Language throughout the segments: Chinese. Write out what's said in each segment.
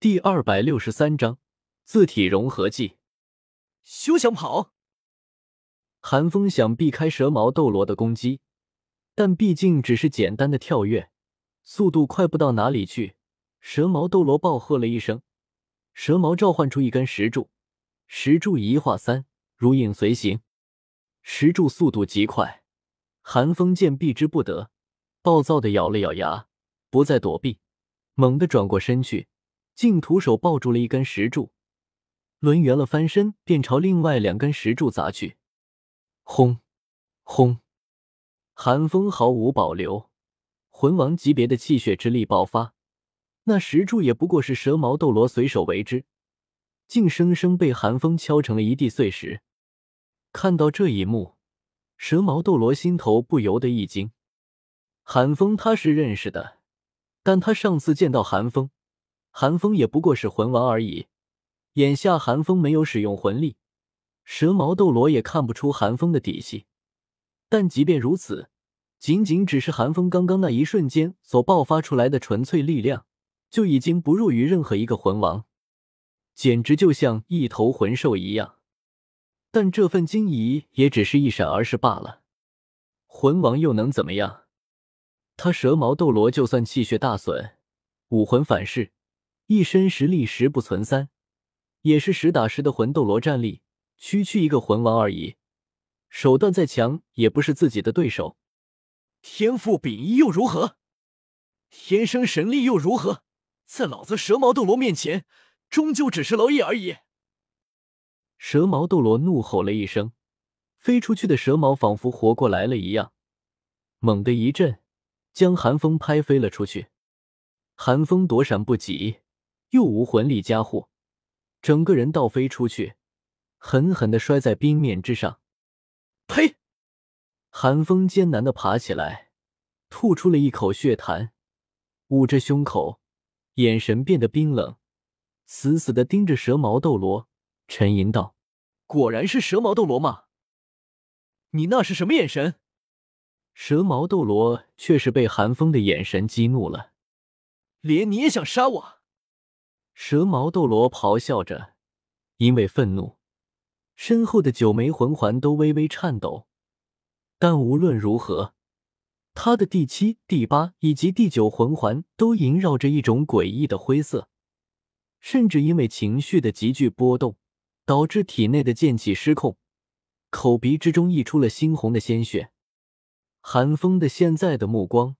第二百六十三章字体融合技。休想跑！韩风想避开蛇矛斗罗的攻击，但毕竟只是简单的跳跃，速度快不到哪里去。蛇矛斗罗暴喝了一声，蛇矛召唤出一根石柱，石柱一化三，如影随形。石柱速度极快，韩风见避之不得，暴躁的咬了咬牙，不再躲避，猛地转过身去。竟徒手抱住了一根石柱，抡圆了翻身，便朝另外两根石柱砸去。轰！轰！寒风毫无保留，魂王级别的气血之力爆发，那石柱也不过是蛇矛斗罗随手为之，竟生生被寒风敲成了一地碎石。看到这一幕，蛇矛斗罗心头不由得一惊。寒风他是认识的，但他上次见到寒风。寒风也不过是魂王而已，眼下寒风没有使用魂力，蛇矛斗罗也看不出寒风的底细。但即便如此，仅仅只是寒风刚刚那一瞬间所爆发出来的纯粹力量，就已经不弱于任何一个魂王，简直就像一头魂兽一样。但这份惊疑也只是一闪而逝罢了。魂王又能怎么样？他蛇矛斗罗就算气血大损，武魂反噬。一身实力十不存三，也是实打实的魂斗罗战力，区区一个魂王而已，手段再强也不是自己的对手。天赋秉一又如何？天生神力又如何？在老子蛇矛斗罗面前，终究只是蝼蚁而已。蛇矛斗罗怒吼了一声，飞出去的蛇矛仿佛活过来了一样，猛地一震，将寒风拍飞了出去。寒风躲闪不及。又无魂力加护，整个人倒飞出去，狠狠的摔在冰面之上。呸！寒风艰难的爬起来，吐出了一口血痰，捂着胸口，眼神变得冰冷，死死的盯着蛇矛斗罗，沉吟道：“果然是蛇矛斗罗吗？你那是什么眼神？”蛇矛斗罗却是被寒风的眼神激怒了，连你也想杀我？蛇矛斗罗咆哮着，因为愤怒，身后的九枚魂环都微微颤抖。但无论如何，他的第七、第八以及第九魂环都萦绕着一种诡异的灰色，甚至因为情绪的急剧波动，导致体内的剑气失控，口鼻之中溢出了猩红的鲜血。寒风的现在的目光，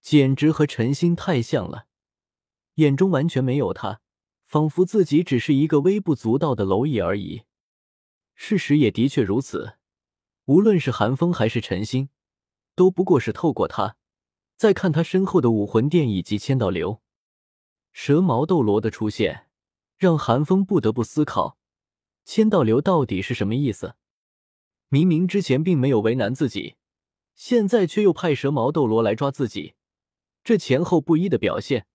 简直和陈星太像了。眼中完全没有他，仿佛自己只是一个微不足道的蝼蚁而已。事实也的确如此，无论是寒风还是陈星，都不过是透过他，再看他身后的武魂殿以及千道流。蛇矛斗罗的出现，让寒风不得不思考：千道流到底是什么意思？明明之前并没有为难自己，现在却又派蛇矛斗罗来抓自己，这前后不一的表现。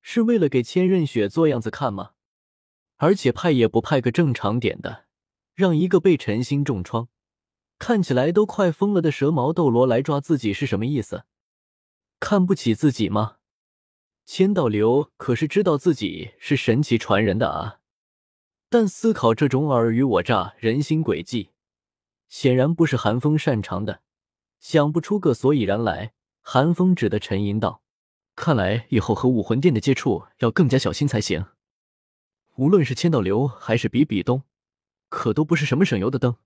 是为了给千仞雪做样子看吗？而且派也不派个正常点的，让一个被陈心重创、看起来都快疯了的蛇矛斗罗来抓自己是什么意思？看不起自己吗？千道流可是知道自己是神奇传人的啊！但思考这种尔虞我诈、人心诡计，显然不是寒风擅长的，想不出个所以然来。寒风只得沉吟道。看来以后和武魂殿的接触要更加小心才行。无论是千道流还是比比东，可都不是什么省油的灯。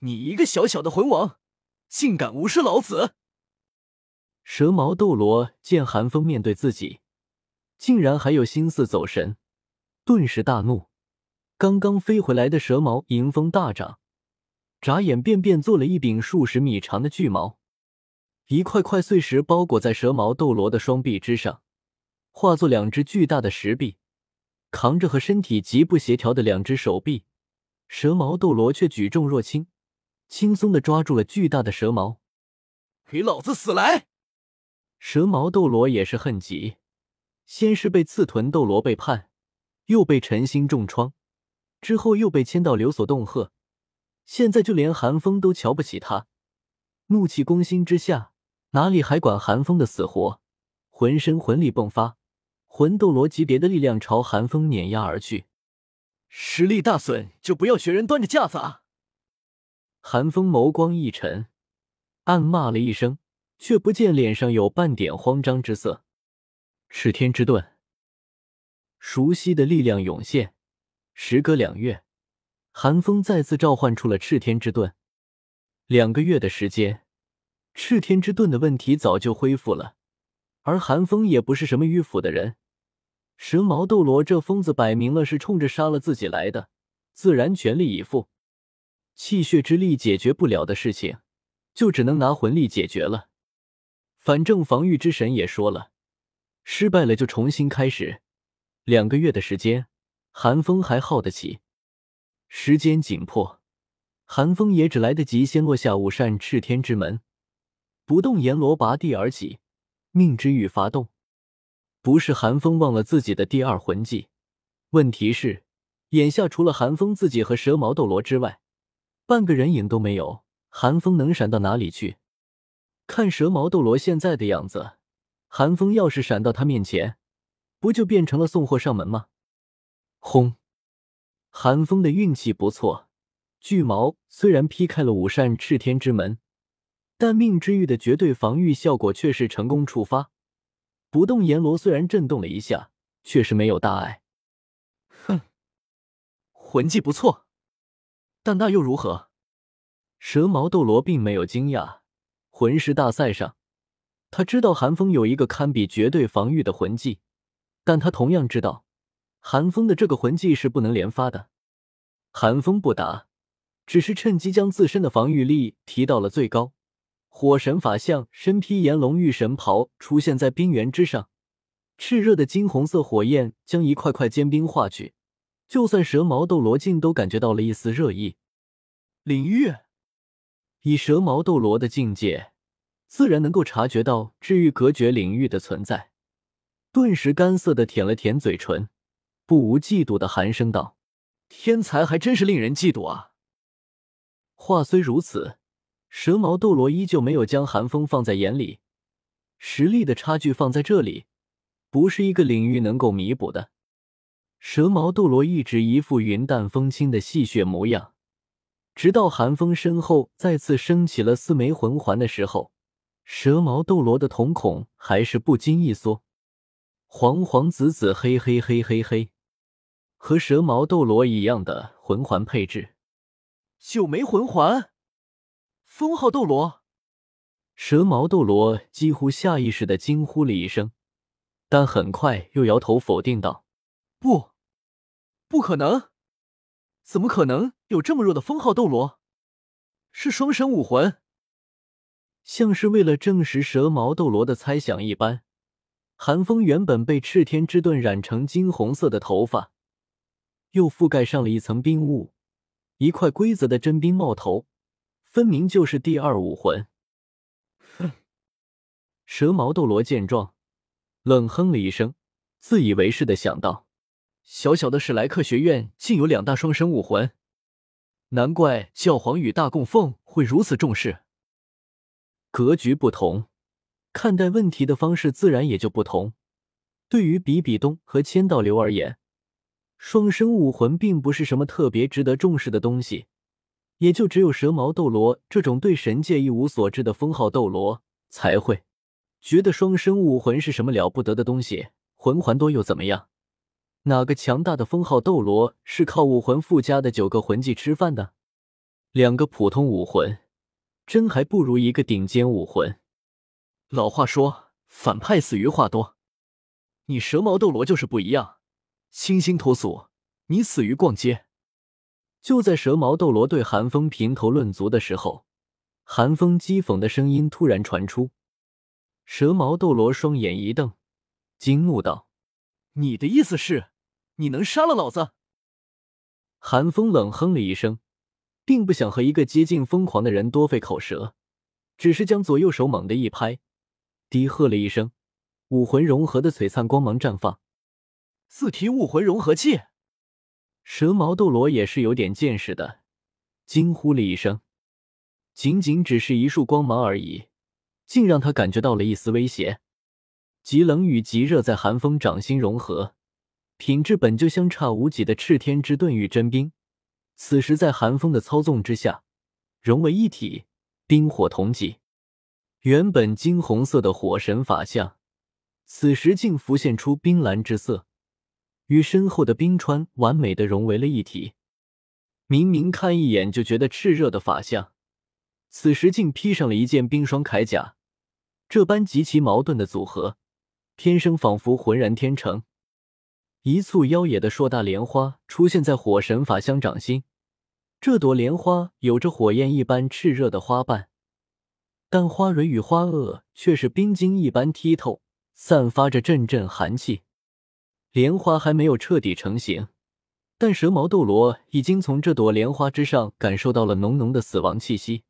你一个小小的魂王，竟敢无视老子！蛇矛斗罗见寒风面对自己，竟然还有心思走神，顿时大怒。刚刚飞回来的蛇矛迎风大涨，眨眼便变做了一柄数十米长的巨矛。一块块碎石包裹在蛇矛斗罗的双臂之上，化作两只巨大的石臂，扛着和身体极不协调的两只手臂，蛇矛斗罗却举重若轻，轻松的抓住了巨大的蛇矛。给老子死来！蛇矛斗罗也是恨极，先是被刺豚斗罗背叛，又被陈星重创，之后又被千道流所恫吓，现在就连寒风都瞧不起他，怒气攻心之下。哪里还管寒风的死活？浑身魂力迸发，魂斗罗级别的力量朝寒风碾压而去。实力大损就不要学人端着架子啊！寒风眸光一沉，暗骂了一声，却不见脸上有半点慌张之色。赤天之盾，熟悉的力量涌现。时隔两月，寒风再次召唤出了赤天之盾。两个月的时间，赤天之盾的问题早就恢复了。而寒风也不是什么迂腐的人，蛇矛斗罗这疯子摆明了是冲着杀了自己来的，自然全力以赴。气血之力解决不了的事情，就只能拿魂力解决了。反正防御之神也说了，失败了就重新开始。两个月的时间。寒风还耗得起，时间紧迫，寒风也只来得及先落下五扇赤天之门，不动阎罗拔地而起，命之欲发动。不是寒风忘了自己的第二魂技，问题是眼下除了寒风自己和蛇矛斗罗之外，半个人影都没有，寒风能闪到哪里去？看蛇矛斗罗现在的样子，寒风要是闪到他面前，不就变成了送货上门吗？轰！寒风的运气不错，巨矛虽然劈开了五扇赤天之门，但命之玉的绝对防御效果却是成功触发。不动阎罗虽然震动了一下，却是没有大碍。哼，魂技不错，但那又如何？蛇矛斗罗并没有惊讶。魂师大赛上，他知道寒风有一个堪比绝对防御的魂技，但他同样知道。寒风的这个魂技是不能连发的。寒风不答，只是趁机将自身的防御力提到了最高。火神法相身披炎龙玉神袍出现在冰原之上，炽热的金红色火焰将一块块坚冰化去，就算蛇矛斗罗境都感觉到了一丝热意。领域，以蛇矛斗罗的境界，自然能够察觉到治愈隔绝领域的存在，顿时干涩的舔了舔嘴唇。不无嫉妒的寒声道：“天才还真是令人嫉妒啊！”话虽如此，蛇矛斗罗依旧没有将寒风放在眼里。实力的差距放在这里，不是一个领域能够弥补的。蛇矛斗罗一直一副云淡风轻的戏谑模样，直到寒风身后再次升起了四枚魂环的时候，蛇矛斗罗的瞳孔还是不禁一缩。黄黄紫紫黑黑黑黑黑。和蛇矛斗罗一样的魂环配置，九枚魂环，封号斗罗。蛇矛斗罗几乎下意识的惊呼了一声，但很快又摇头否定道：“不，不可能！怎么可能有这么弱的封号斗罗？是双生武魂。”像是为了证实蛇矛斗罗的猜想一般，寒风原本被赤天之盾染成金红色的头发。又覆盖上了一层冰雾，一块规则的真冰冒头，分明就是第二武魂。哼！蛇矛斗罗见状，冷哼了一声，自以为是的想到：小小的史莱克学院竟有两大双生武魂，难怪教皇与大供奉会如此重视。格局不同，看待问题的方式自然也就不同。对于比比东和千道流而言，双生武魂并不是什么特别值得重视的东西，也就只有蛇矛斗罗这种对神界一无所知的封号斗罗才会觉得双生武魂是什么了不得的东西。魂环多又怎么样？哪个强大的封号斗罗是靠武魂附加的九个魂技吃饭的？两个普通武魂，真还不如一个顶尖武魂。老话说，反派死于话多，你蛇矛斗罗就是不一样。清新脱俗，你死于逛街。就在蛇矛斗罗对寒风评头论足的时候，寒风讥讽的声音突然传出。蛇矛斗罗双眼一瞪，惊怒道：“你的意思是，你能杀了老子？”寒风冷哼了一声，并不想和一个接近疯狂的人多费口舌，只是将左右手猛地一拍，低喝了一声，武魂融合的璀璨光芒绽放。四体武魂融合器，蛇矛斗罗也是有点见识的，惊呼了一声。仅仅只是一束光芒而已，竟让他感觉到了一丝威胁。极冷与极热在寒风掌心融合，品质本就相差无几的赤天之盾与真冰，此时在寒风的操纵之下融为一体，冰火同极。原本金红色的火神法相，此时竟浮现出冰蓝之色，与身后的冰川完美的融为了一体。明明看一眼就觉得炽热的法相，此时竟披上了一件冰霜铠甲，这般极其矛盾的组合，天生仿佛浑然天成。一簇妖冶的硕大莲花出现在火神法相掌心，这朵莲花有着火焰一般炽热的花瓣，但花蕊与花萼却是冰晶一般剔透，散发着阵阵寒气。莲花还没有彻底成型。但蛇矛斗罗已经从这朵莲花之上感受到了浓浓的死亡气息。